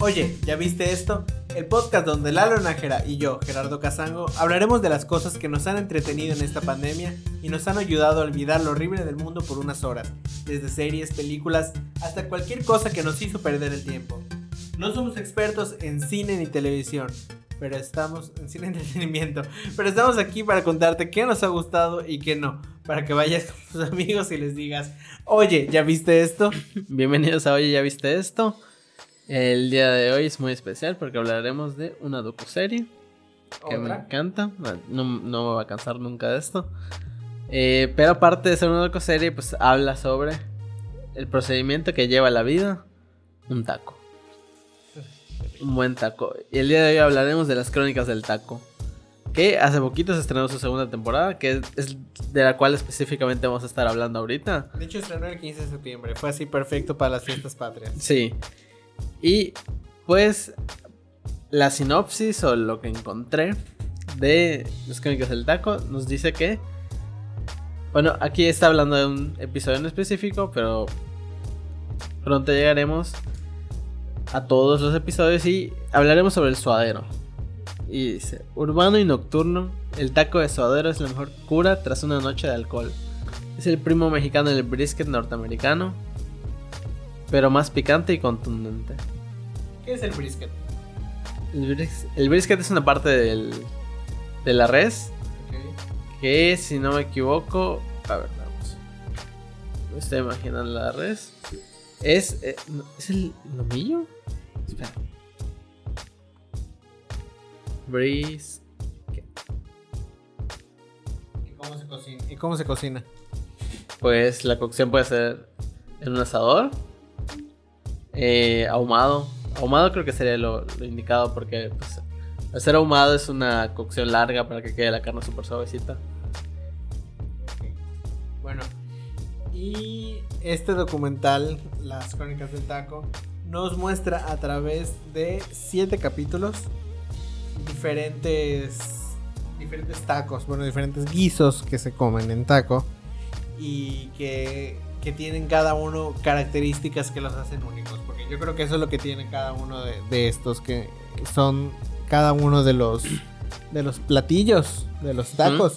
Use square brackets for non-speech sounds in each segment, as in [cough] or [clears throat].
Oye, ¿ya viste esto? El podcast donde Lalo Nájera y yo, Gerardo Casango, hablaremos de las cosas que nos han entretenido en esta pandemia y nos han ayudado a olvidar lo horrible del mundo por unas horas, desde series, películas, hasta cualquier cosa que nos hizo perder el tiempo. No somos expertos en cine ni televisión, pero estamos en cine entretenimiento, pero estamos aquí para contarte qué nos ha gustado y qué no, para que vayas con tus amigos y les digas, oye, ¿ya viste esto? [laughs] Bienvenidos a Oye, ¿ya viste esto? El día de hoy es muy especial porque hablaremos de una docuserie que me encanta. No, no me va a cansar nunca de esto. Eh, pero aparte de ser una docuserie, pues habla sobre el procedimiento que lleva la vida un taco. Un buen taco. Y el día de hoy hablaremos de las crónicas del taco. Que hace poquito se estrenó su segunda temporada, que es de la cual específicamente vamos a estar hablando ahorita. De hecho, estrenó el 15 de septiembre, fue así perfecto para las fiestas patrias. Sí. Y pues la sinopsis o lo que encontré de las crónicas del taco nos dice que... Bueno, aquí está hablando de un episodio en específico, pero pronto llegaremos a todos los episodios y hablaremos sobre el suadero. Y dice, urbano y nocturno, el taco de suadero es la mejor cura tras una noche de alcohol. Es el primo mexicano del brisket norteamericano, pero más picante y contundente. ¿Qué es el brisket? El, bris- el brisket es una parte del, de la res que, si no me equivoco, a ver, vamos. Me estoy imaginando la res. Es, eh, no, ¿es el lomillo? Espera. Bris. ¿Y cómo se cocina? ¿Y cómo se cocina? Pues la cocción puede ser en un asador. Eh, ahumado. Ahumado creo que sería lo, indicado porque pues, ser ahumado es una cocción larga para que quede la carne súper suavecita. Bueno, y este documental, Las Crónicas del Taco, nos muestra a través de siete capítulos diferentes, diferentes tacos, bueno, diferentes guisos que se comen en taco y que, que tienen cada uno características que los hacen únicos, porque yo creo que eso es lo que tiene cada uno de, de estos, que son cada uno de los, de los platillos, de los tacos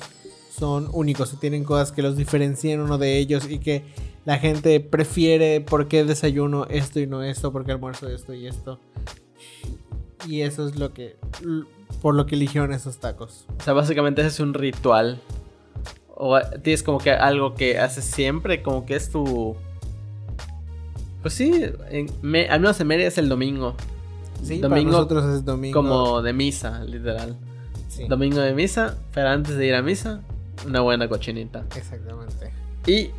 son únicos, tienen cosas que los diferencian uno de ellos y que la gente prefiere por qué desayuno esto y no esto, por qué almuerzo esto y esto. Y eso es lo que por lo que eligieron esos tacos. O sea, básicamente ese es un ritual. O tienes como que algo que haces siempre, como que es tu... Pues sí, en Me- al menos en Mérida es el domingo. Sí, Domingo para nosotros es domingo. Como de misa, literal. Sí, Domingo de misa, pero antes de ir a misa, una buena cochinita. exactamente. Y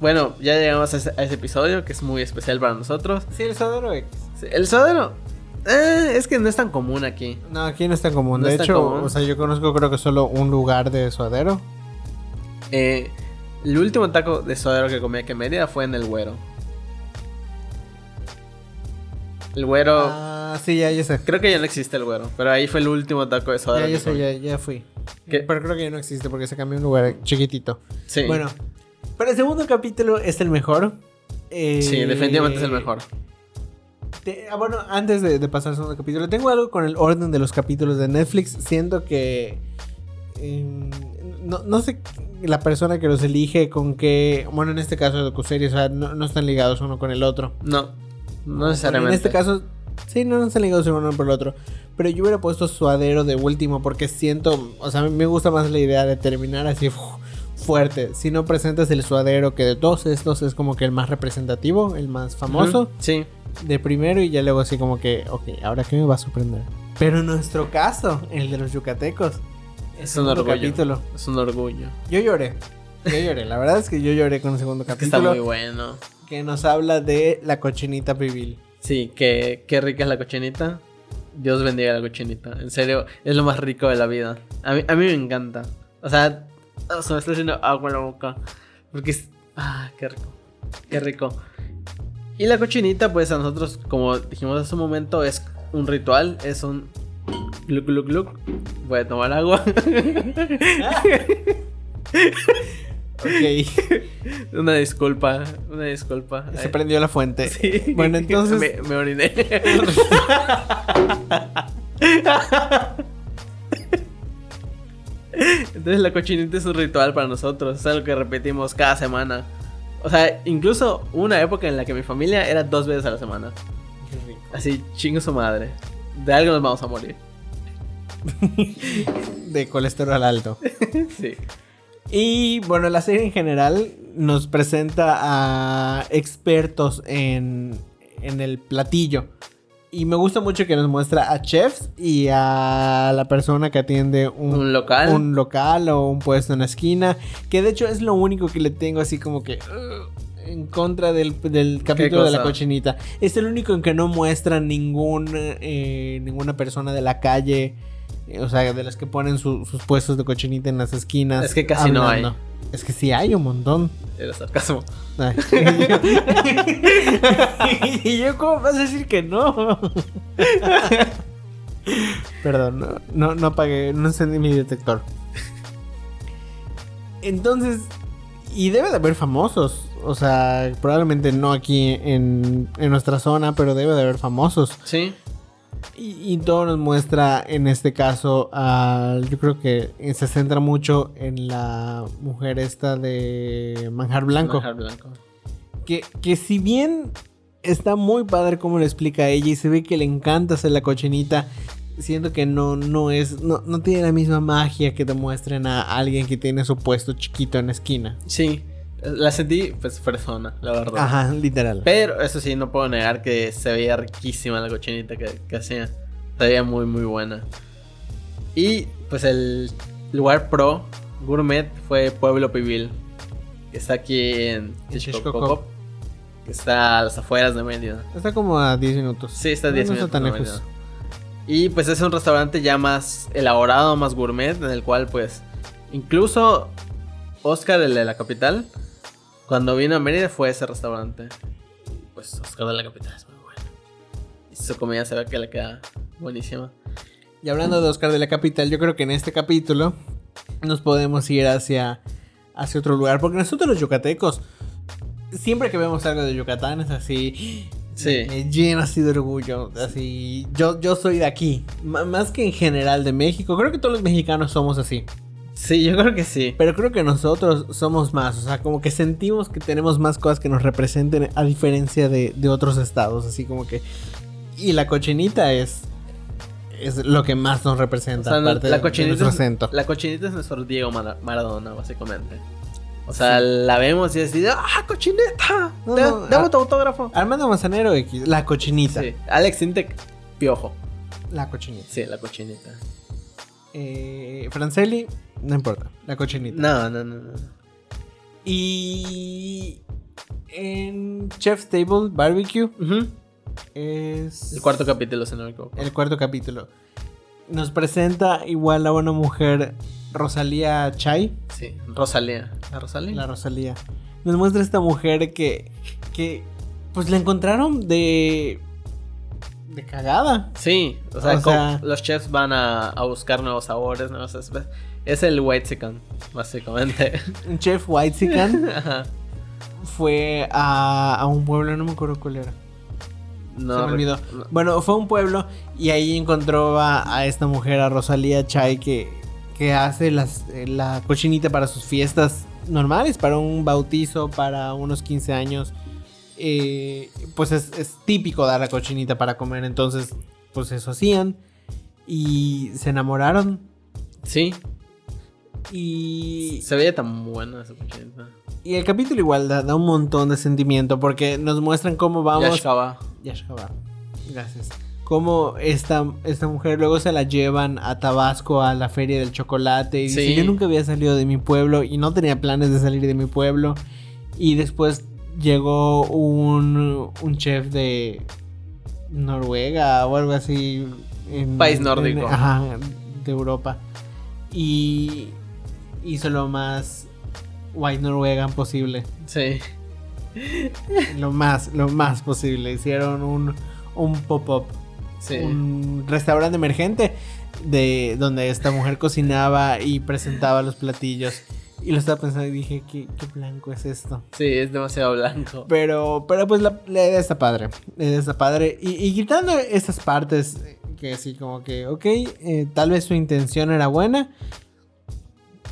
bueno, ya llegamos a ese, a ese episodio que es muy especial para nosotros. Sí, el suadero X. Sí, El suadero, eh, es que no es tan común aquí. No, aquí no es tan común. No de hecho, común. o sea, yo conozco creo que solo un lugar de suadero. Eh, el último taco de suadero que comí aquí en Mérida fue en el Güero. El Güero, Ah, sí, ya, ya sé. creo que ya no existe el Güero, pero ahí fue el último taco de suadero. Ya, ya sé, ya, ya fui. ¿Qué? Pero creo que ya no existe porque se cambió un lugar chiquitito. Sí. Bueno, pero el segundo capítulo es el mejor. Eh, sí, definitivamente es el mejor. te- ah, bueno, antes de, de pasar al segundo capítulo, tengo algo con el orden de los capítulos de Netflix. Siento que. em, no, no sé la persona que los elige con qué. Bueno, en este caso de docuseries, o sea, no, no están ligados uno con el otro. No, no necesariamente. en este caso, sí, no, no están ligados uno por el otro. Pero yo hubiera puesto suadero de último porque siento, o sea, me gusta más la idea de terminar así uf, fuerte. Si no presentas el suadero, que de todos estos es como que el más representativo, el más famoso, Ujú, Sí. de primero y ya luego así como que, ok, ahora qué me va a sorprender. Pero en nuestro caso, el de los yucatecos, Es un orgullo. capítulo, Es un orgullo. yo lloré. Yo lloré, la verdad es que yo lloré con el segundo que está capítulo muy bueno. que nos habla de la cochinita pibil. Sí, que, qué rica es la cochinita. Dios bendiga la cochinita. En serio, es lo más rico de la vida. A mí, a mí me encanta. O sea, oh, se me está haciendo agua en la boca. Porque es. Ah, qué rico. Qué rico. Y la cochinita, pues a nosotros, como dijimos hace un momento, es un ritual. Es un. Gluc, gluc, gluc. Voy a tomar agua. [laughs] Ok. Una disculpa, una disculpa. Se prendió la fuente. Sí. Bueno, entonces. Me, me oriné. Entonces la cochinita es un ritual para nosotros, es algo que repetimos cada semana. O sea, incluso una época en la que mi familia era dos veces a la semana. Así, chingo su madre. De algo nos vamos a morir. [laughs] De colesterol alto. [laughs] Sí. Y bueno, la serie en general nos presenta a expertos en, en el platillo. Y me gusta mucho que nos muestra a chefs y a la persona que atiende un, Un local. un local o un puesto en la esquina. Que de hecho es lo único que le tengo así como que... en contra del, del capítulo de la cochinita. Es el único en que no muestra ningún, eh, ninguna persona de la calle. eh, O sea, de las que ponen su- sus puestos de cochinita en las esquinas. Es que casi no hay. Es que sí hay un montón. Era sarcasmo. Ay. [laughs] [laughs] y yo, ¿cómo vas a decir que no? [laughs] Perdón, no, no, no apagué, no encendí mi detector. Entonces, y debe de haber famosos. O sea, probablemente no aquí en, en nuestra zona, pero debe de haber famosos. Sí. Y, y todo nos muestra en este caso, yo creo que se centra mucho en la mujer esta de Manjar Blanco. Manjar blanco. Que, que si bien está muy padre como lo explica ella y se ve que le encanta hacer la cochinita, siento que no, no es, no, no tiene la misma magia que te muestren a alguien que tiene su puesto chiquito en la esquina. Sí. La sentí, pues, persona, la verdad. Ajá, literal. Pero eso sí, no puedo negar que se veía riquísima la cochinita que, que hacía. Se veía muy, muy buena. Y pues el lugar pro gourmet fue Pueblo Pibil. Que está aquí en. Que está a las afueras de Mérida. Está como a 10 minutos. Sí, está a No, 10 no está minutos tan lejos. Mérida. Y pues es un restaurante ya más elaborado, más gourmet, en el cual pues incluso Oscar, el de la capital, cuando vino a Mérida fue a ese restaurante. Pues Oscar de la capital es muy bueno. Y su comida se ve que le queda buenísima. Y hablando de Oscar de la Capital, yo creo que en este capítulo nos podemos ir hacia, hacia otro lugar. Porque nosotros los yucatecos, siempre que vemos algo de Yucatán es así... Sí. Me llena así de orgullo. Así, yo, yo soy de aquí. M- más que en general de México. Creo que todos los mexicanos somos así. Sí, yo creo que sí. Pero creo que nosotros somos más. O sea, como que sentimos que tenemos más cosas que nos representen a diferencia de, de otros estados. Así como que... Y la cochinita es... Es lo que más nos O representa. sea, aparte de- la, de cochinita nuestro es, acento. la cochinita es nuestro Diego Mara- Maradona, básicamente. O sea, la vemos y así, ¡ah, cochineta! No, Da- no, dame ah. tu autógrafo. Armando Manzanero X, la cochinita. Sí. Alex Intec, piojo. La cochinita. Sí, la cochinita. Eh, Franceli, no importa, la cochinita. No, no, no, no. Y en Chef's Table Barbecue es El cuarto capítulo, si no el cuarto capítulo. Nos presenta igual a una mujer, Rosalía Chai, Sí, Rosalía. ¿La Rosalía? la Rosalía. Nos muestra esta mujer que, que pues la encontraron de de cagada. Sí, o sea, O co- sea- los chefs van a, a buscar nuevos sabores, nuevas especies. Es el white chicken, básicamente. [laughs] Un chef whitezican [laughs] Ajá. fue a, a un pueblo, no me acuerdo cuál era. No, Se me olvidó. no. Bueno, fue a un pueblo y ahí encontró a, a esta mujer, a Rosalía Chay, que, que hace las, eh, la cochinita para sus fiestas normales, para un bautizo, para unos 15 años. Eh, pues es, es típico dar la cochinita para comer, entonces pues eso hacían. Y se enamoraron Sí, y, se veía tan buena esa cochinita. y el capítulo igual da, da un montón de sentimiento porque nos muestran cómo vamos... Yashkaba. Yashkaba. Gracias. Cómo esta, esta mujer luego se la llevan a Tabasco a la feria del chocolate. Y dice, Sí. yo nunca había salido de mi pueblo y no tenía planes de salir de mi pueblo. Y después llegó un, un chef de Noruega o algo así. en- País nórdico. en- ajá, de Europa. Y hizo lo más white Norwegian posible Sí. lo más, lo más posible. Hicieron un, un pop-up, Sí. un restaurante emergente de donde esta mujer cocinaba y presentaba los platillos. Y lo estaba pensando y dije, ¿qué, qué blanco es esto? Sí, es demasiado blanco. Pero, pero pues la, la idea está padre. La idea está padre. Y, y quitando estas partes que sí, como que, ok, eh, tal vez su intención era buena.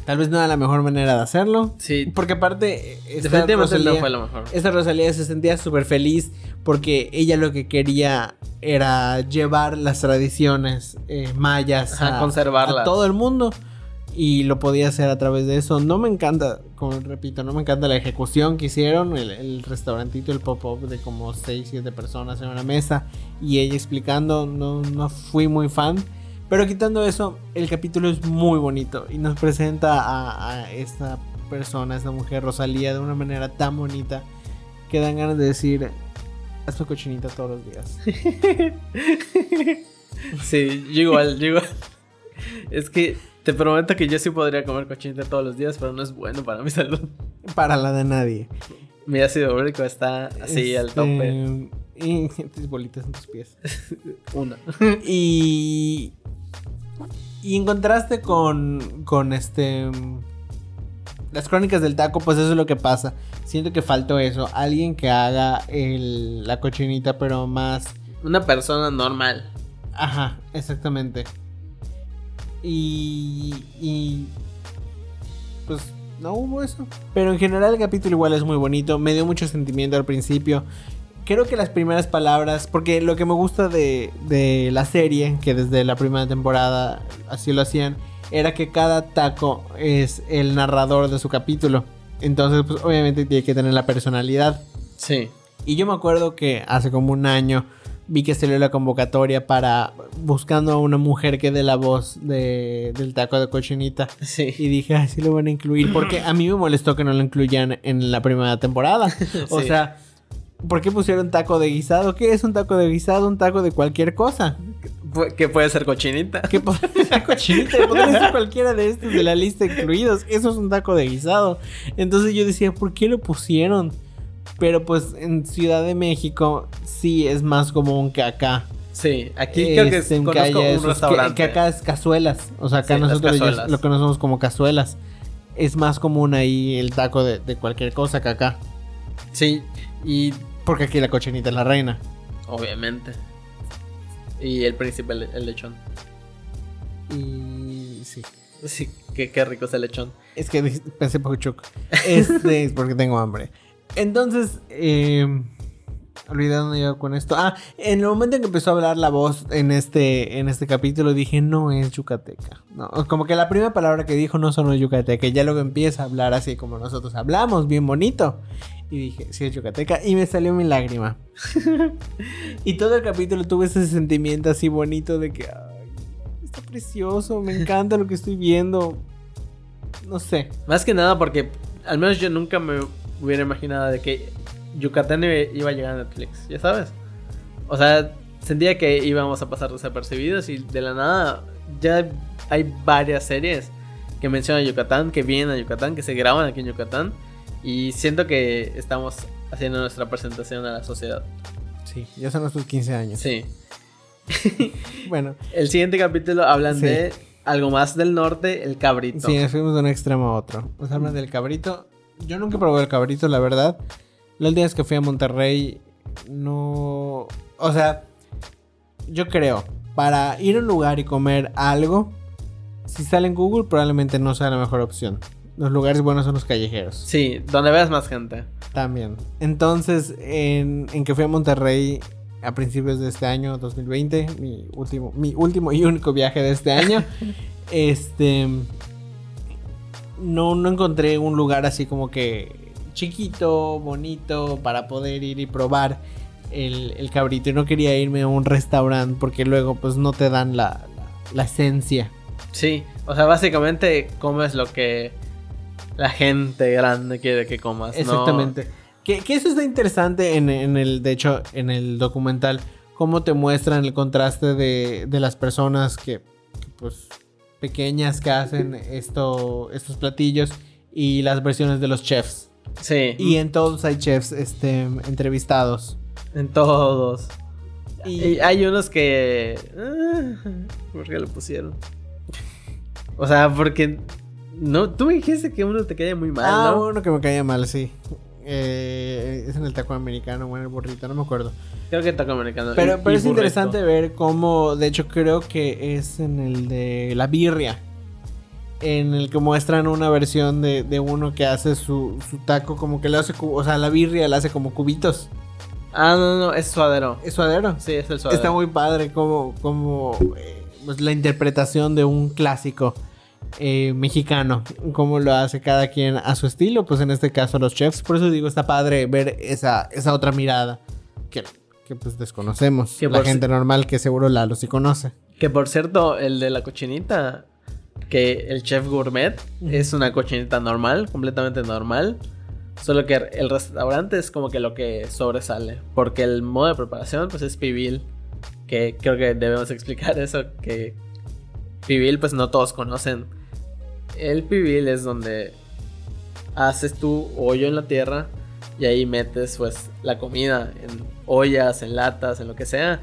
Tal vez no era la mejor manera de hacerlo. Sí, Porque aparte, eh, esta definitivamente no Rosalía- fue lo mejor. esta Rosalía se sentía súper feliz porque ella lo que quería era llevar las tradiciones eh, mayas Ajá, a, conservarlas. a todo el mundo y lo podía hacer a través de eso. No me encanta, como repito, no me encanta la ejecución que hicieron, el, el restaurantito, el pop-up de como 6, 7 personas en una mesa y ella explicando, no, no fui muy fan. Pero quitando eso, el capítulo es muy bonito y nos presenta a, a esta persona, a esta mujer Rosalía, de una manera tan bonita que dan ganas de decir, haz tu cochinita todos los días. [laughs] Sí, yo igual, yo igual. Es que te prometo que yo sí podría comer cochinita todos los días, pero no es bueno para mi salud. Para la de nadie. Mi ácido úrico está así al Este, tope. Y [laughs] tus bolitas en tus pies. [laughs] Una. Y. Y en contraste con. Con este. Las crónicas del taco, pues eso es lo que pasa. Siento que faltó eso. Alguien que haga el, la cochinita, pero más. Una persona normal. Ajá, exactamente. Y. Y. Pues no hubo eso. Pero en general el capítulo igual es muy bonito. Me dio mucho sentimiento al principio. Creo que las primeras palabras. Porque lo que me gusta de, de la serie, que desde la primera temporada así lo hacían, era que cada taco es el narrador de su capítulo. Entonces, pues obviamente tiene que tener la personalidad. Sí. Y yo me acuerdo que hace como un año vi que salió la convocatoria para buscando a una mujer que dé la voz de, del taco de cochinita. Sí. Y dije, ay, sí lo van a incluir. Porque a mí me molestó que no lo incluyan en la primera temporada. [laughs] O Sí. sea, ¿por qué pusieron taco de guisado? ¿Qué es un taco de guisado? Un taco de cualquier cosa. Que puede ser cochinita. ¿Qué podría [laughs] ser cochinita? Podría ser cualquiera de estos de la lista incluidos. Eso es un taco de guisado. Entonces yo decía, ¿por qué lo pusieron? Pero pues en Ciudad de México sí es más común que acá. Sí, aquí creo que Este, conozco un esos, que- restaurante. Que, acá es cazuelas. O sea, acá Sí, nosotros lo conocemos como cazuelas. Es más común ahí el taco de, de cualquier cosa que acá. Sí, y Porque aquí la cochinita es la reina. obviamente. Y el príncipe, el, el lechón. Y sí. Sí, qué, qué rico es el lechón. Es que pensé Pachuco. Este es porque tengo hambre. Entonces, eh, olvidé dónde iba con esto. Ah, en el momento en que empezó a hablar la voz en este, en este capítulo, dije, no es yucateca. No, como que la primera palabra que dijo no sonó yucateca. Y ya luego empieza a hablar así como nosotros hablamos, bien bonito. Y dije, sí es yucateca. Y me salió mi lágrima. [laughs] y todo el capítulo tuve ese sentimiento así bonito de que, está precioso, me encanta lo que estoy viendo. No sé. Más que nada porque al menos yo nunca me hubiera imaginado de que Yucatán iba a llegar a Netflix, ya sabes. O sea, sentía que íbamos a pasar desapercibidos y de la nada ya hay varias series que mencionan Yucatán, que vienen a Yucatán, que se graban aquí en Yucatán y siento que estamos haciendo nuestra presentación a la sociedad. Sí, ya son nuestros 15 años. Sí. [laughs] Bueno, El siguiente capítulo hablan Sí. de algo más del norte, el cabrito. sí, nos fuimos de un extremo a otro. Nos hablan del cabrito. Yo nunca probé el cabrito, la verdad. Los días que fui a Monterrey, no. O sea, yo creo, para ir a un lugar y comer algo, si sale en Google, probablemente no sea la mejor opción. Los lugares buenos son los callejeros. Sí, donde veas más gente. También. Entonces, en, en que fui a Monterrey a principios de este año, 2020, mi último, mi último y único viaje de este año, [laughs] este, no, no encontré un lugar así como que chiquito, bonito, para poder ir y probar el, el cabrito. Y no quería irme a un restaurante porque luego pues no te dan la, la- la esencia. Sí, o sea, básicamente comes lo que la gente grande quiere que comas. ¿no? Exactamente. Que, que eso está interesante en, en el, de hecho, en el documental, cómo te muestran el contraste de, de las personas que, que, pues, pequeñas que hacen esto, estos platillos y las versiones de los chefs. Sí, Y en todos hay chefs este, entrevistados. en todos. Y, hay unos que... ah, ¿Por qué lo pusieron? O sea, porque No, tú me dijiste que uno te caía muy mal, ah, ¿no? uno que me caía mal, sí. Eh, es en el taco americano o en el burrito, no me acuerdo. Creo que taco americano. Pero, y- pero y es burrito. interesante ver cómo, de hecho creo que es en el de la birria, en el que muestran una versión de, de uno que hace su, su taco como que le hace, o sea, la birria le hace como cubitos. Ah, no, no, es suadero. Es suadero. Sí, es el suadero. Está muy padre como, como eh, pues, la interpretación de un clásico eh, mexicano, cómo lo hace cada quien a su estilo, pues en este caso los chefs. Por eso digo, está padre ver esa, esa otra mirada que, que pues desconocemos. Que la gente normal que seguro Lalo sí conoce. Que por cierto, el de la cochinita, que el chef gourmet es una cochinita normal, completamente normal. Solo que el restaurante es como que lo que sobresale. Porque el modo de preparación, pues es pibil. Que creo que debemos [laughs] explicar eso. Que pibil, pues no todos conocen. El pibil es donde haces tu hoyo en la tierra y ahí metes pues la comida en ollas, en latas, en lo que sea.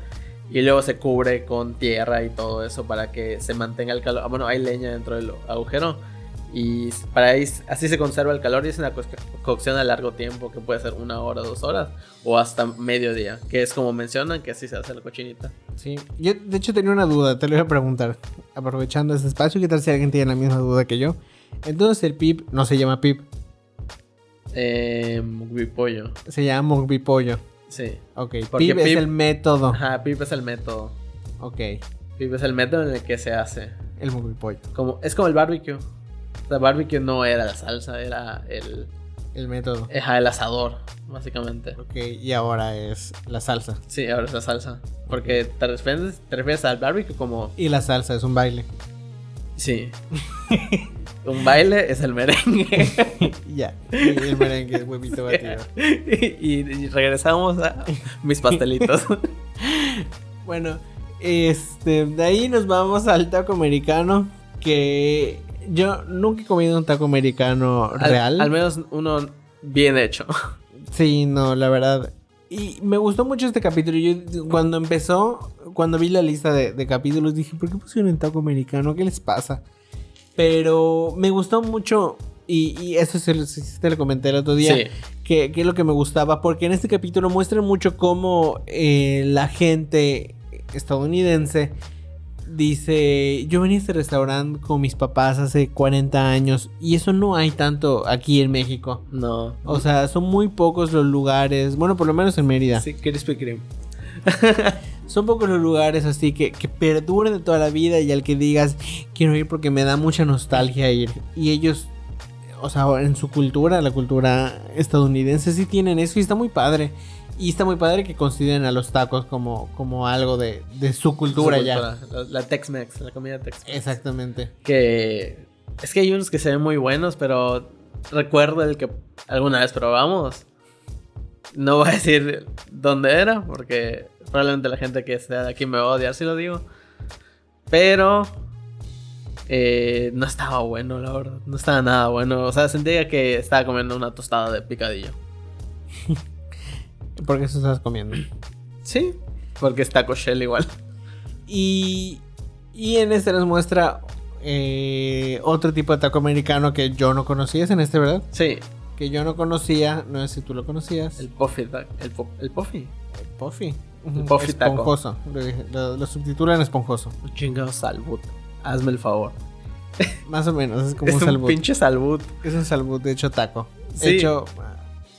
Y luego se cubre con tierra y todo eso para que se mantenga el calor. Ah, bueno, hay leña dentro del agujero. Y para ahí, así se conserva el calor y es una co- cocción a largo tiempo que puede ser una hora, dos horas o hasta mediodía. Que es como mencionan que así se hace la cochinita. Sí. Yo de hecho tenía una duda, te lo voy a preguntar. Aprovechando este espacio, ¿qué tal si alguien tiene la misma duda que yo? Entonces el pip no se llama pip, Eh, pollo. se llama mukbi pollo. Sí. Ok, Porque pip es pip- el método. Ajá, pip es el método. Ok, Pip es el método en el que se hace. el pollo. Como, es como el barbecue. O sea, barbecue no era la salsa, era el, El método. ajá, el asador, básicamente. Ok, y ahora es la salsa. Sí, ahora es la salsa. Porque te refieres, te refieres al barbecue como. Y la salsa es un baile. Sí. [laughs] Un baile es el merengue. [laughs] Ya. Y el merengue es huevito batido. y, y regresamos a mis pastelitos. [laughs] Bueno, este, de ahí nos vamos al taco americano. Que yo nunca he comido un taco americano Al- real. Al, menos uno bien hecho. Sí, no, la verdad. Y me gustó mucho este capítulo. Yo cuando empezó, cuando vi la lista de, de capítulos, dije, ¿por qué pusieron el taco americano? ¿Qué les pasa? Pero me gustó mucho. Y, y eso se lo, te lo comenté el otro día. Sí. que, que es lo que me gustaba, porque en este capítulo muestran mucho cómo eh, la gente estadounidense dice, yo venía a este restaurante con mis papás hace 40 años y eso no hay tanto aquí en México. No. O sea, son muy pocos los lugares, bueno, por lo menos en Mérida. Sí, Krispy Kreme. [laughs] Son pocos los lugares así que, que perduren de toda la vida y al que digas, quiero ir porque me da mucha nostalgia ir. Y ellos, o sea, en su cultura, la cultura estadounidense, sí tienen eso y está muy padre. Y está muy padre que consideren a los tacos como, como algo de, de su cultura Su ya. La, la Tex-Mex, la comida Tex-Mex. Exactamente. Que es que hay unos que se ven muy buenos, pero recuerdo el que alguna vez probamos. No voy a decir dónde era, porque probablemente la gente que sea de aquí me va a odiar si lo digo. Pero eh, no estaba bueno, la verdad. No estaba nada bueno. O sea, sentía que estaba comiendo una tostada de picadillo. [laughs] ¿Por qué eso estás comiendo? Sí, porque está Shell igual. Y, y en este nos muestra eh, otro tipo de taco americano que yo no conocía. ¿Es en este, verdad? Sí, Que yo no conocía. No sé si tú lo conocías. el puffy. ta- El, po- el puffy. Puffy. esponjoso. Lo, lo- subtitulan esponjoso. Chingado salbut. Hazme el favor. [laughs] Más o menos, es como es un un salbut. pinche salbut. Es un salbut de hecho taco. Sí. Hecho.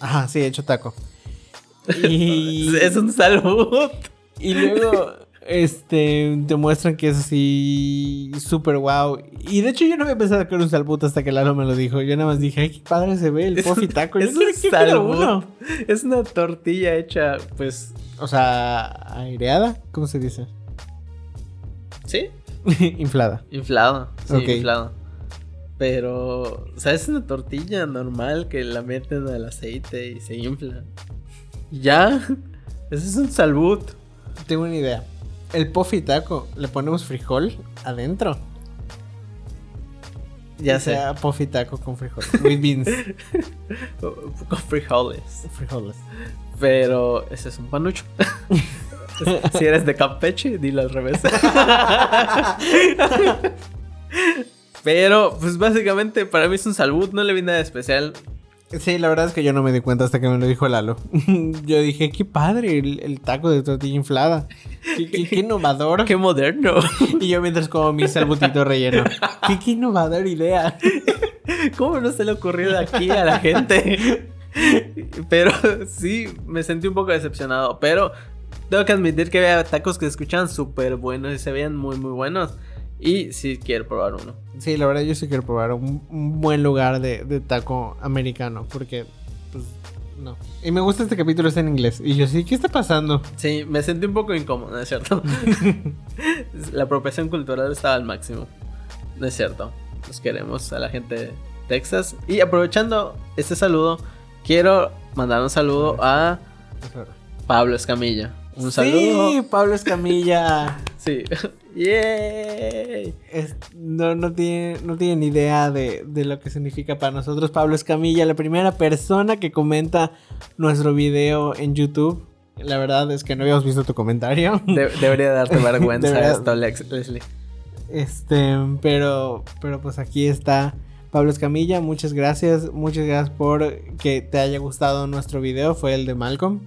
Ajá, sí, hecho taco. [laughs] Y, Es un salbut. y luego este te muestran que es así súper wow. Y de hecho yo no había pensado que era un salbut hasta que Lalo me lo dijo. Yo nada más dije, ay, qué padre se ve el Es puffy un- taco. [laughs] Es no un salbut. Es una tortilla hecha, pues. O sea, aireada, ¿cómo se dice? ¿Sí? [laughs] Inflada. Inflado. Sí, Ok. inflado. Pero, o sea, es una tortilla normal que la meten al aceite y se infla. Ya. [laughs] Ese es un salbut. Tengo una idea. El puffy taco, le ponemos frijol adentro. Ya sea, puffy taco con frijol. With beans. [laughs] Con frijoles. Frijoles. Pero ese es un panucho. [laughs] si eres de Campeche, dilo al revés. [laughs] Pero, pues básicamente para mí es un salud, no le vi nada especial. Sí, la verdad es que yo no me di cuenta hasta que me lo dijo Lalo. [laughs] yo dije, qué padre el, el taco de tortilla inflada. Qué, qué- qué innovador. [laughs] Qué moderno. [laughs] Y yo mientras como mi salbutito relleno. Qué, qué innovador idea. ¿Cómo no se le ocurrió aquí a la gente? Pero sí, me sentí un poco decepcionado. Pero tengo que admitir que había tacos que se escuchaban súper buenos y se veían muy, muy buenos. Y sí quiero probar uno. Sí, la verdad yo sí quiero probar un, un buen lugar de, de taco americano. Porque, pues, no. Y me gusta este capítulo, está en inglés. Y yo sí, ¿qué está pasando? Sí, me sentí un poco incómodo, ¿no es cierto? [laughs] la apropiación cultural estaba al máximo. No es cierto. Los queremos a la gente de Texas. Y aprovechando este saludo, quiero mandar un saludo a Pablo Escamilla. Un saludo. Sí, Pablo Escamilla. [laughs] Sí. ¡Yay! Es- no, no, tiene, no tiene ni idea de, de lo que significa para nosotros Pablo Escamilla, la primera persona que comenta nuestro video en YouTube. La verdad es que no habíamos visto tu comentario. De- debería darte [laughs] vergüenza Debería- esto, Lex- Leslie. Este, pero, pero pues aquí está Pablo Escamilla. Muchas gracias, muchas gracias por que te haya gustado nuestro video. Fue el de Malcolm,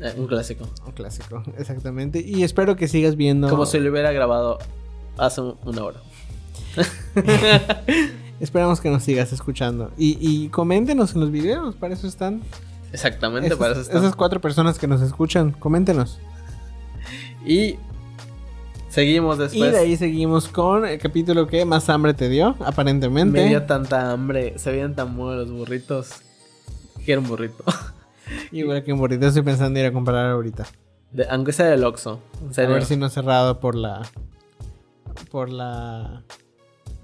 Eh, un clásico. un clásico, [laughs] exactamente. Y espero que sigas viendo. Como si lo hubiera grabado hace un- una hora. [laughs] Esperamos que nos sigas escuchando. Y, y coméntenos en los videos, para eso están. Exactamente, Esas, para eso está. esas cuatro personas que nos escuchan, coméntenos. Y seguimos después. y de ahí seguimos con el capítulo que más hambre te dio, aparentemente. Me dio tanta hambre. Se veían tan buenos los burritos. Quiero un burrito. [laughs] Igual que en burrito estoy pensando en ir a comprar ahorita. De- aunque sea del Oxxo. A ver si no ha cerrado por la. Por la.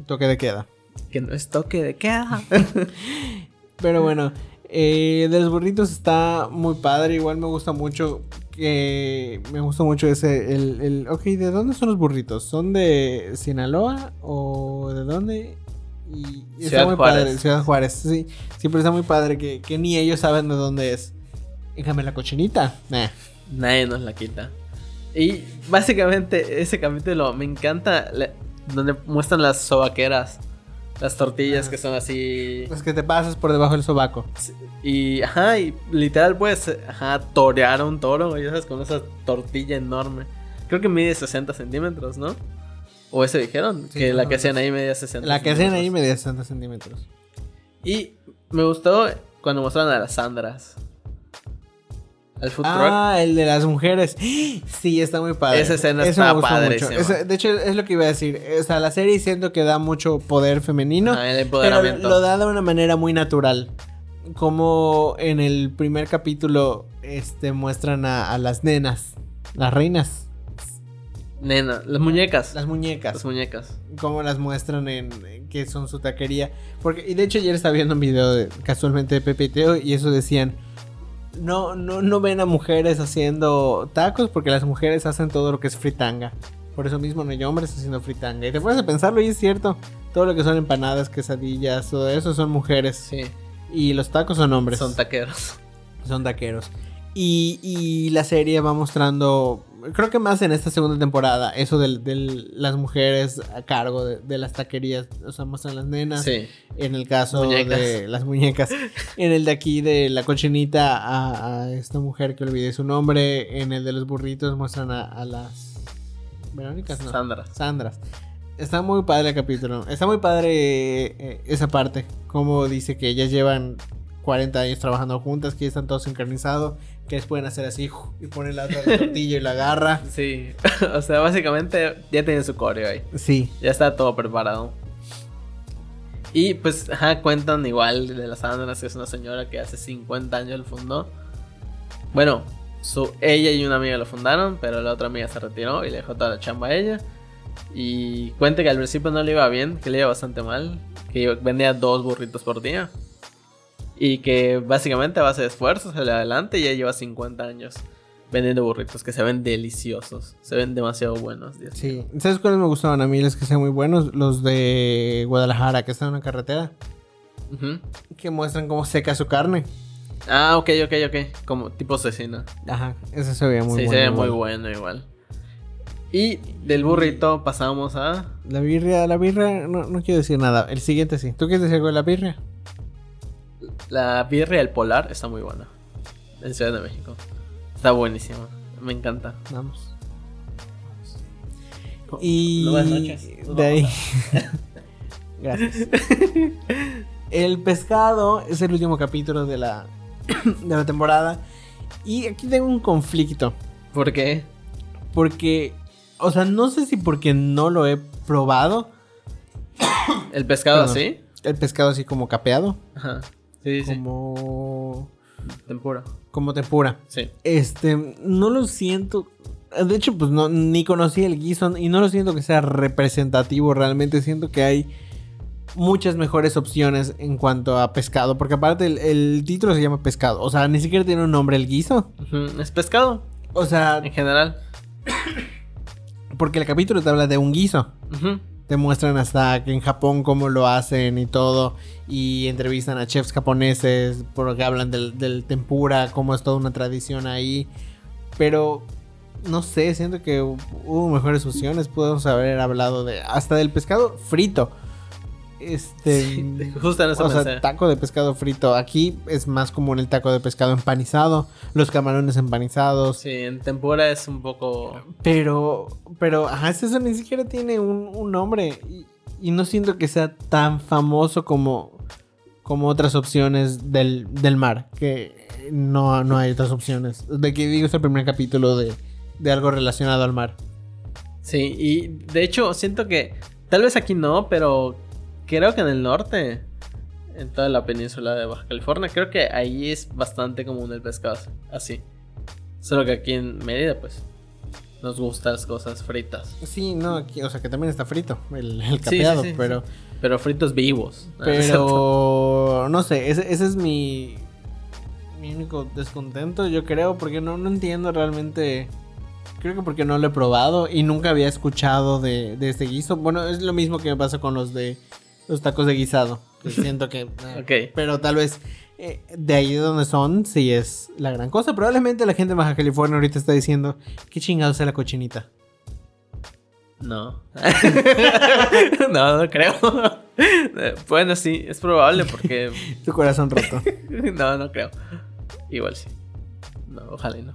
Toque de queda. Que no es toque de queda. [laughs] Pero bueno, eh, de los burritos está muy padre. Igual me gusta mucho. Que me gusta mucho ese. El, el- ok, ¿de dónde son los burritos? ¿Son de Sinaloa? ¿O de dónde? Y, y está Ciudad muy Juárez. padre. Ciudad Juárez, sí. Sí, pero está muy padre que, que ni ellos saben de dónde es. Déjame la cochinita. Nah. Nadie nos la quita. Y básicamente ese capítulo me encanta. le- donde muestran las sobaqueras. Las tortillas Ah. que son así. Es que te pasas por debajo del sobaco. Y, ajá, y literal puedes, ajá, torear a un toro, ya sabes, con esa tortilla enorme. Creo que mide 60 centímetros, ¿no? O eso dijeron, Sí, que la que hacían ahí medía 60 La que hacían ahí medía 60 centímetros. Y me gustó cuando mostraron a las Sandras. Al food truck. Ah, el de las mujeres. [gasps] Sí, está muy padre. Esa escena Eso está. Eso- de hecho, es lo que iba a decir. O sea, la serie siento que da mucho poder femenino. El pero lo da de una manera muy natural. Como en el primer capítulo este, muestran a, a las nenas, las reinas, Nena, las muñecas. las muñecas. Las muñecas. Cómo las muestran en en que son su taquería. Porque, y de hecho ayer estaba viendo un video de, casualmente de Pepe y Teo y eso decían. No, no, no ven a mujeres haciendo tacos porque las mujeres hacen todo lo que es fritanga. Por eso mismo no hay hombres haciendo fritanga. Y te pones a pensarlo y es cierto. Todo lo que son empanadas, quesadillas, todo eso son mujeres. Sí, Y los tacos son hombres. son taqueros. son taqueros. Y, y la serie va mostrando, creo que más en esta segunda temporada, eso de, de las mujeres a cargo de, de las taquerías. O sea, muestran las nenas. Sí. En el caso Muñecas. de las muñecas. en el de aquí de la cochinita a, a esta mujer que olvidé su nombre. En el de los burritos muestran a, a las... Verónicas, no. Sandras. Sandras. Está muy padre el capítulo. Está muy padre eh, esa parte. Como dice que ellas llevan 40 años trabajando juntas, que ya están todos sincronizados, que les pueden hacer así y ponen la otra tortilla y la agarra. [laughs] Sí. [laughs] o sea, básicamente ya tienen su coreo ahí. Sí. Ya está todo preparado. Y pues, ajá, cuentan igual de las Sandras, que es una señora que hace 50 años lo fundó. Bueno, su, ella y una amiga lo fundaron, pero la otra amiga se retiró y le dejó toda la chamba a ella. Y cuenta que al principio no le iba bien, que le iba bastante mal, que vendía dos burritos por día. Y que básicamente a base de esfuerzo sale adelante y ya lleva 50 años vendiendo burritos que se ven deliciosos, se ven demasiado buenos. Dios mío. Sí. ¿Sabes cuáles me gustaban a mí? Los que sean muy buenos. Los de Guadalajara, que están en una carretera. Ujú. Que muestran cómo seca su carne. Ah, ok, ok, ok. Como tipo cecina. Ajá. Ese se veía muy sí, bueno. se ve igual. muy bueno igual. Y del burrito pasamos a. La birria, la birria, no, no quiero decir nada. El siguiente sí. ¿Tú quieres decir algo de la birria? La birria del polar está muy buena. En Ciudad de México. Está buenísima. Me encanta. Vamos. Y buenas noches. de ahí. [laughs] Gracias. El pescado es el último capítulo de la, [clears throat] de la temporada. Y aquí tengo un conflicto. ¿Por qué? Porque, o sea, no sé si porque no lo he probado. ¿El pescado así? El pescado así como capeado. Ajá. Sí, sí. Como. Tempura. Como tempura. Sí. Este, no lo siento. De hecho, pues no, ni conocí el guiso y no lo siento que sea representativo. Realmente siento que hay muchas mejores opciones en cuanto a pescado. Porque aparte el, el título se llama pescado. O sea, ni siquiera tiene un nombre el guiso. Es pescado, O sea, en general. [coughs] porque el capítulo te habla de un guiso. Ujú. Te muestran hasta que en Japón cómo lo hacen y todo. Y entrevistan a chefs japoneses porque hablan del, del tempura, cómo es toda una tradición ahí. Pero no sé, siento que hu- hubo mejores opciones. Podemos haber hablado de hasta del pescado frito. Este. Sí, justo en eso o sea, taco de pescado frito. Aquí es más común el taco de pescado empanizado, los camarones empanizados. Sí, en tempura es un poco. Pero, pero, ajá, es eso ni siquiera tiene un, un nombre. Y, y no siento que sea tan famoso como, como otras opciones del, del mar. Que no, no hay otras opciones. De que digo, es el primer capítulo de, de algo relacionado al mar. Sí, y de hecho siento que. Tal vez aquí no, pero creo que en el norte. En toda la península de Baja California. Creo que ahí es bastante común el pescado así. Solo que aquí en Mérida, pues. Nos gustan las cosas fritas. Sí, no, aquí, o sea que también está frito el, capeado, sí, sí, pero. Pero fritos vivos. pero no sé, ese, ese es mi, mi único descontento, yo creo, porque no, no entiendo realmente. Creo que porque no lo he probado y nunca había escuchado de, de este guiso. Bueno, es lo mismo que me pasa con los de los tacos de guisado. Que [laughs] siento que. eh, Ok. Pero tal vez eh, de ahí de donde son, sí es la gran cosa. Probablemente la gente de Baja California ahorita está diciendo: ¿Qué chingados es la cochinita? No. [laughs] no, no creo. [laughs] Bueno, sí, es probable porque. Tu corazón roto. no, no creo. Igual sí. No, ojalá y no.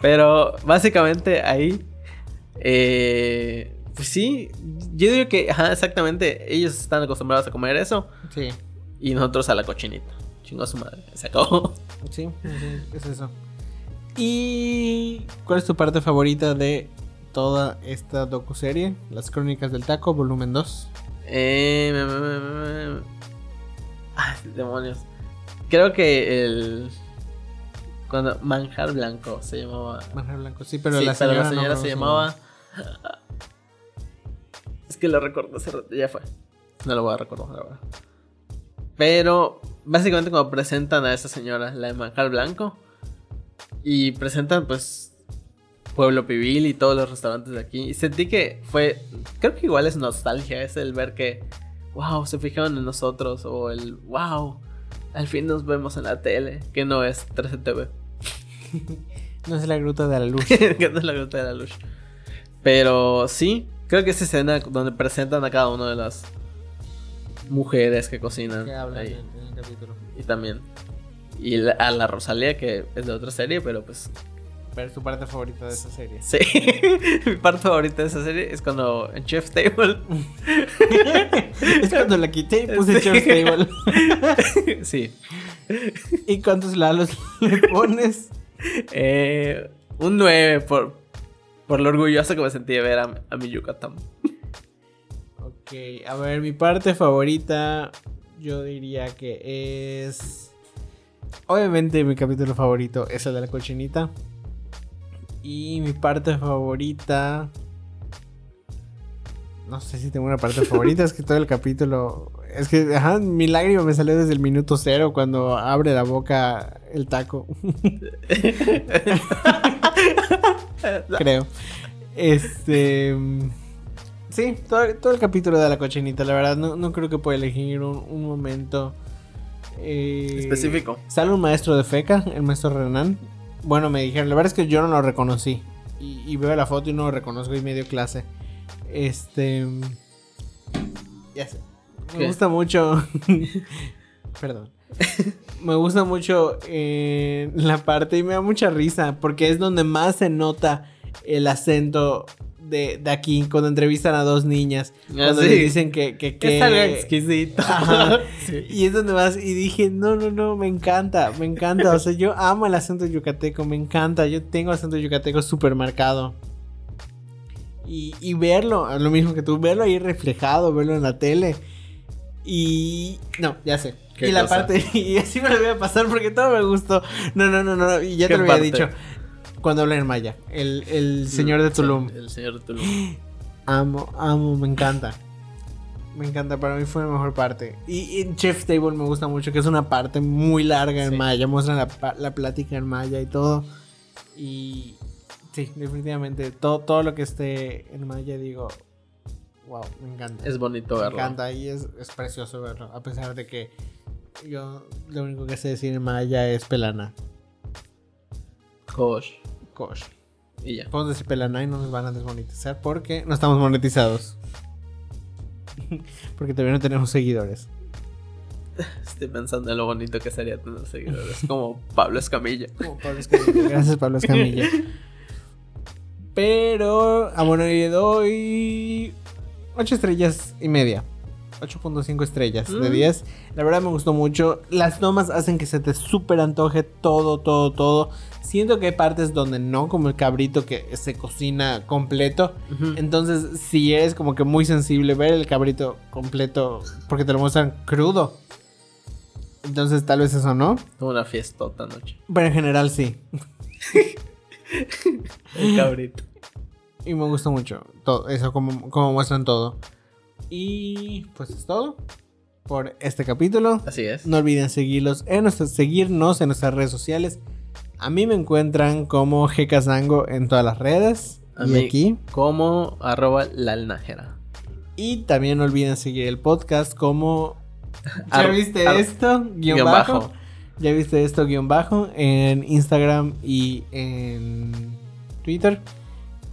Pero básicamente ahí. eh, pues sí, yo digo que, ajá, exactamente, ellos están acostumbrados a comer eso Sí. y nosotros a la cochinita. Chingo a su madre, se acabó. Sí, sí, es eso. ¿Y cuál es tu parte favorita de toda esta docuserie? Las Crónicas del Taco, volumen 2. Eh, me- me- Ay, demonios. Creo que el. Cuando Manjar Blanco se llamaba. Manjar Blanco, sí, pero Sí, la señora, no se recuerdo su llamaba. [laughs] Es que lo recuerdo hace rato, ya fue. No lo voy a recordar ahora. Pero básicamente cuando presentan a esa señora, la de Manjar Blanco, y presentan pues Pueblo Pibil y todos los restaurantes de aquí, y sentí que fue, creo que igual es nostalgia, es el ver que, wow, se fijaron en nosotros, o el, wow, al fin nos vemos en la tele, que no es 13 TV. [laughs] No es la gruta de la luz. [laughs] que no es la gruta de la luz. Pero sí, creo que esa escena donde presentan a cada una de las mujeres que cocinan que habla ahí. en, en el capítulo. Y también. Y la- a la Rosalía, que es de otra serie, pero pues. Pero es tu parte favorita de esa serie. Sí. [laughs] Mi parte favorita de esa serie es cuando en Chef's Table. [laughs] es cuando la quité y puse Sí. Chef's Table. [laughs] sí. ¿Y cuántos lalos le pones? Eh, un 9 por, por lo orgulloso que me sentí de ver a, a mi Yucatán. Ok, a ver, mi parte favorita yo diría que es... Obviamente mi capítulo favorito es el de la cochinita. Y mi parte favorita... No sé si tengo una parte favorita, es que todo el capítulo... Es que, ajá, mi lágrima me salió desde el minuto cero cuando abre la boca el taco. [laughs] [laughs] Creo. Este... Sí, todo, todo el capítulo de la cochinita, la verdad, no, no creo que pueda elegir un, un momento eh, Específico. Sale un maestro de feca, el maestro Renan. Bueno, me dijeron, la verdad es que yo no lo reconocí. y, y veo la foto y no lo reconozco y medio clase. Este. Ya sé. Me ¿Qué? gusta mucho. [laughs] Perdón. [laughs] Me gusta mucho eh, la parte y me da mucha risa porque es donde más se nota el acento de, de aquí cuando entrevistan a dos niñas. Cuando sí. les dicen que... que, Que es exquisito. [laughs] Sí. Y es donde más, y dije, no, no, no, me encanta, me encanta. O sea, yo amo el acento yucateco, me encanta. Yo tengo acento yucateco súper marcado. Y, y verlo, lo mismo que tú, verlo ahí reflejado, verlo en la tele. Y. No, ya sé. ¿Qué y la cosa? parte, [laughs] y así me lo voy a pasar porque todo me gustó. No, no, no, no, y ya ¿Qué te lo había parte? dicho. Cuando habla en Maya, el, el señor de Tulum. el señor de Tulum. [gasps] Amo, amo, me encanta. Me encanta, para mí fue la mejor parte. Y, y en Chef's Table me gusta mucho, que es una parte muy larga en Sí. maya. Muestran la, la plática en maya y todo. Y sí, definitivamente, todo, todo lo que esté en maya, digo, wow, me encanta. Es bonito me verlo. encanta y es, es precioso verlo. A pesar de que yo lo único que sé decir en maya es pelana. Kosh. Kosh. Y ya. Podemos decir pelana y no nos van a desmonetizar porque no estamos monetizados. [laughs] porque todavía no tenemos seguidores. Estoy pensando en lo bonito que sería tener seguidores. Como Pablo Escamilla. [laughs] Como Pablo Escamilla. Gracias, Pablo Escamilla. Pero, a bueno, le doy 8 estrellas y media. 8.5 estrellas de Mm. 10. La verdad me gustó mucho. Las tomas hacen que se te súper antoje todo, todo, todo. Siento que hay partes donde no, como el cabrito que se cocina completo. Entonces, si eres como que muy sensible, ver el cabrito completo, porque te lo muestran crudo. Entonces, tal vez eso no. Tuvo una fiestota anoche. Pero en general sí. [laughs] El cabrito. Y me gustó mucho todo eso, como, como muestran todo. Y pues es todo por este capítulo. Así es. No olviden seguirlos en nuestras- seguirnos en nuestras redes sociales. A mí me encuentran como Gcasango en todas las redes. A y mí- aquí. Como arroba la alnajera. Y también no olviden seguir el podcast como... [laughs] ¿Ya Ar- viste ar- esto? Guión, Guión bajo. bajo. ¿Ya viste esto? Guión bajo. En Instagram y en Twitter.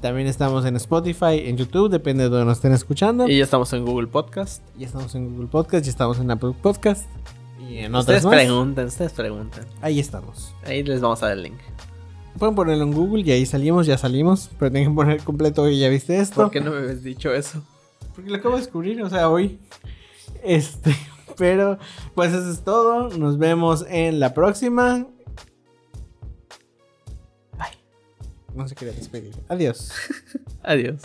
También estamos en Spotify, en YouTube, depende de donde nos estén escuchando. Y ya estamos en Google Podcast. Ya estamos en Google Podcast, ya estamos en Apple Podcast. Y en otras Ustedes más. pregunten, ustedes pregunten. Ahí estamos. Ahí les vamos a dar el link. Pueden ponerlo en Google y ahí salimos, ya salimos. Pero tienen que poner completo y ya viste esto. ¿Por qué no me habías dicho eso? Porque lo acabo de descubrir, o sea, hoy. Este, [laughs] pero pues eso es todo. Nos vemos en la próxima. No se quería despedir. Adiós. [laughs] Adiós.